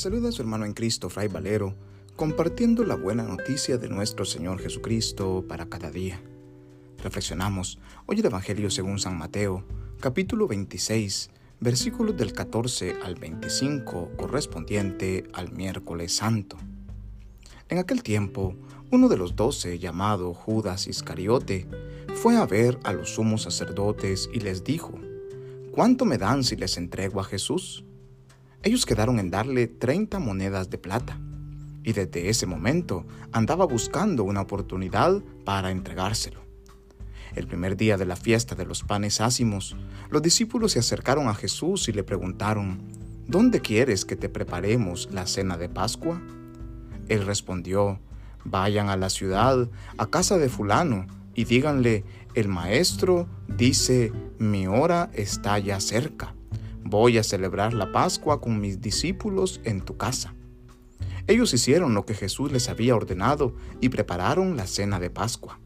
saluda su hermano en Cristo, Fray Valero, compartiendo la buena noticia de nuestro Señor Jesucristo para cada día. Reflexionamos hoy el Evangelio según San Mateo, capítulo 26, versículos del 14 al 25, correspondiente al miércoles santo. En aquel tiempo, uno de los doce, llamado Judas Iscariote, fue a ver a los sumos sacerdotes y les dijo, ¿Cuánto me dan si les entrego a Jesús? Ellos quedaron en darle 30 monedas de plata, y desde ese momento andaba buscando una oportunidad para entregárselo. El primer día de la fiesta de los panes ácimos, los discípulos se acercaron a Jesús y le preguntaron, ¿Dónde quieres que te preparemos la cena de Pascua? Él respondió, Vayan a la ciudad, a casa de fulano, y díganle, el maestro dice, mi hora está ya cerca Voy a celebrar la Pascua con mis discípulos en tu casa. Ellos hicieron lo que Jesús les había ordenado y prepararon la cena de Pascua.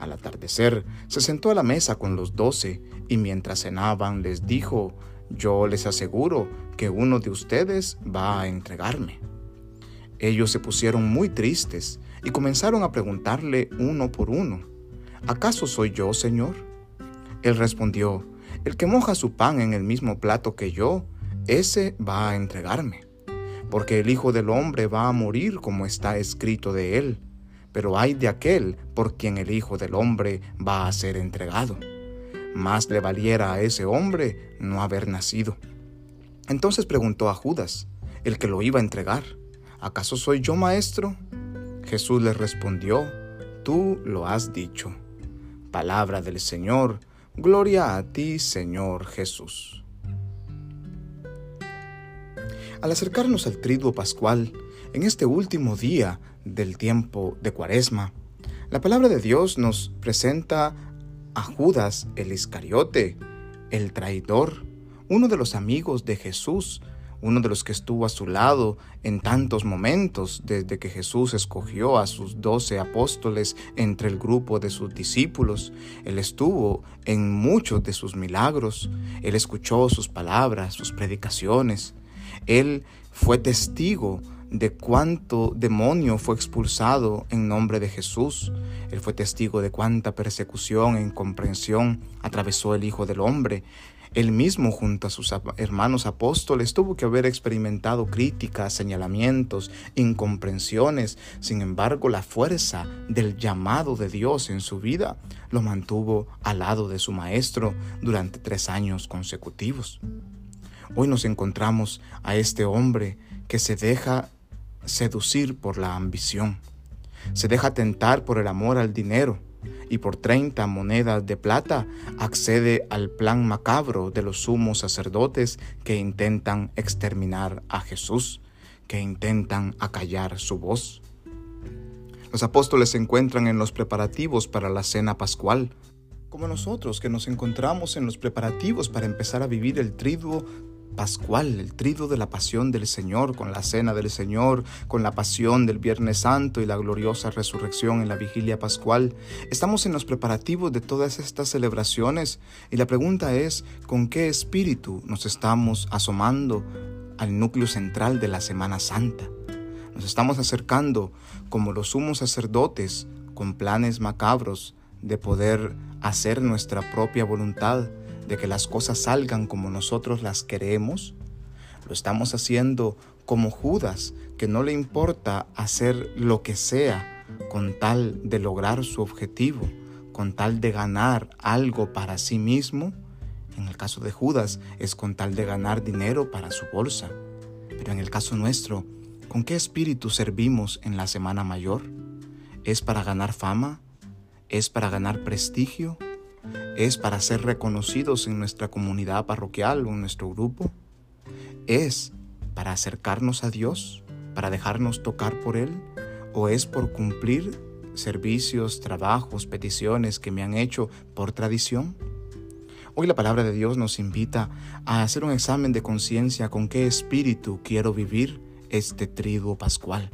Al atardecer, se sentó a la mesa con los doce y mientras cenaban les dijo, yo les aseguro que uno de ustedes va a entregarme. Ellos se pusieron muy tristes y comenzaron a preguntarle uno por uno, ¿acaso soy yo, Señor? Él respondió, el que moja su pan en el mismo plato que yo, ese va a entregarme. Porque el Hijo del Hombre va a morir como está escrito de él. Pero hay de aquel por quien el Hijo del Hombre va a ser entregado. Más le valiera a ese hombre no haber nacido. Entonces preguntó a Judas, el que lo iba a entregar, ¿acaso soy yo maestro? Jesús le respondió, tú lo has dicho. Palabra del Señor, Gloria a ti, Señor Jesús. Al acercarnos al triduo pascual, en este último día del tiempo de Cuaresma, la palabra de Dios nos presenta a Judas el Iscariote, el traidor, uno de los amigos de Jesús, uno de los que estuvo a su lado en tantos momentos desde que Jesús escogió a sus doce apóstoles entre el grupo de sus discípulos. Él estuvo en muchos de sus milagros, él escuchó sus palabras, sus predicaciones, él fue testigo de cuánto demonio fue expulsado en nombre de Jesús. Él fue testigo de cuánta persecución e incomprensión atravesó el Hijo del Hombre. Él mismo junto a sus hermanos apóstoles tuvo que haber experimentado críticas, señalamientos, incomprensiones. Sin embargo, la fuerza del llamado de Dios en su vida lo mantuvo al lado de su maestro durante tres años consecutivos. Hoy nos encontramos a este hombre que se deja seducir por la ambición, se deja tentar por el amor al dinero, y por 30 monedas de plata accede al plan macabro de los sumos sacerdotes que intentan exterminar a Jesús, que intentan acallar su voz. Los apóstoles se encuentran en los preparativos para la cena pascual, como nosotros que nos encontramos en los preparativos para empezar a vivir el triduo pascual, el trido de la pasión del Señor, con la cena del Señor, con la pasión del Viernes Santo y la gloriosa resurrección en la vigilia pascual. Estamos en los preparativos de todas estas celebraciones y la pregunta es, ¿con qué espíritu nos estamos asomando al núcleo central de la Semana Santa? Nos estamos acercando como los sumos sacerdotes con planes macabros de poder hacer nuestra propia voluntad de que las cosas salgan como nosotros las queremos, lo estamos haciendo como Judas, que no le importa hacer lo que sea con tal de lograr su objetivo, con tal de ganar algo para sí mismo. En el caso de Judas es con tal de ganar dinero para su bolsa. Pero en el caso nuestro, ¿con qué espíritu servimos en la Semana Mayor? ¿Es para ganar fama? ¿Es para ganar prestigio? Es para ser reconocidos en nuestra comunidad parroquial o en nuestro grupo, es para acercarnos a Dios, para dejarnos tocar por Él, o es por cumplir servicios, trabajos, peticiones que me han hecho por tradición. Hoy la palabra de Dios nos invita a hacer un examen de conciencia con qué espíritu quiero vivir este triduo pascual,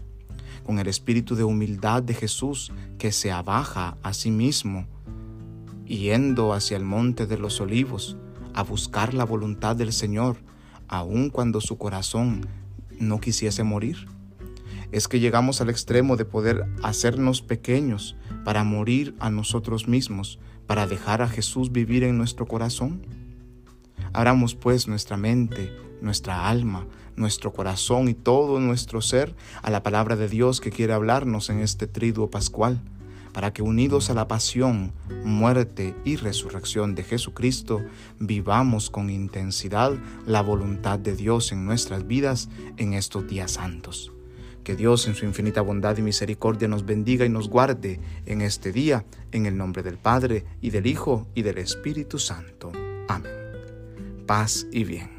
con el espíritu de humildad de Jesús que se abaja a sí mismo yendo hacia el monte de los olivos a buscar la voluntad del Señor, aun cuando su corazón no quisiese morir? Es que llegamos al extremo de poder hacernos pequeños para morir a nosotros mismos, para dejar a Jesús vivir en nuestro corazón. Abramos pues nuestra mente, nuestra alma, nuestro corazón y todo nuestro ser a la palabra de Dios que quiere hablarnos en este triduo pascual, para que unidos a la pasión, muerte y resurrección de Jesucristo, vivamos con intensidad la voluntad de Dios en nuestras vidas en estos días santos. Que Dios en su infinita bondad y misericordia nos bendiga y nos guarde en este día, en el nombre del Padre, y del Hijo, y del Espíritu Santo. Amén. Paz y bien.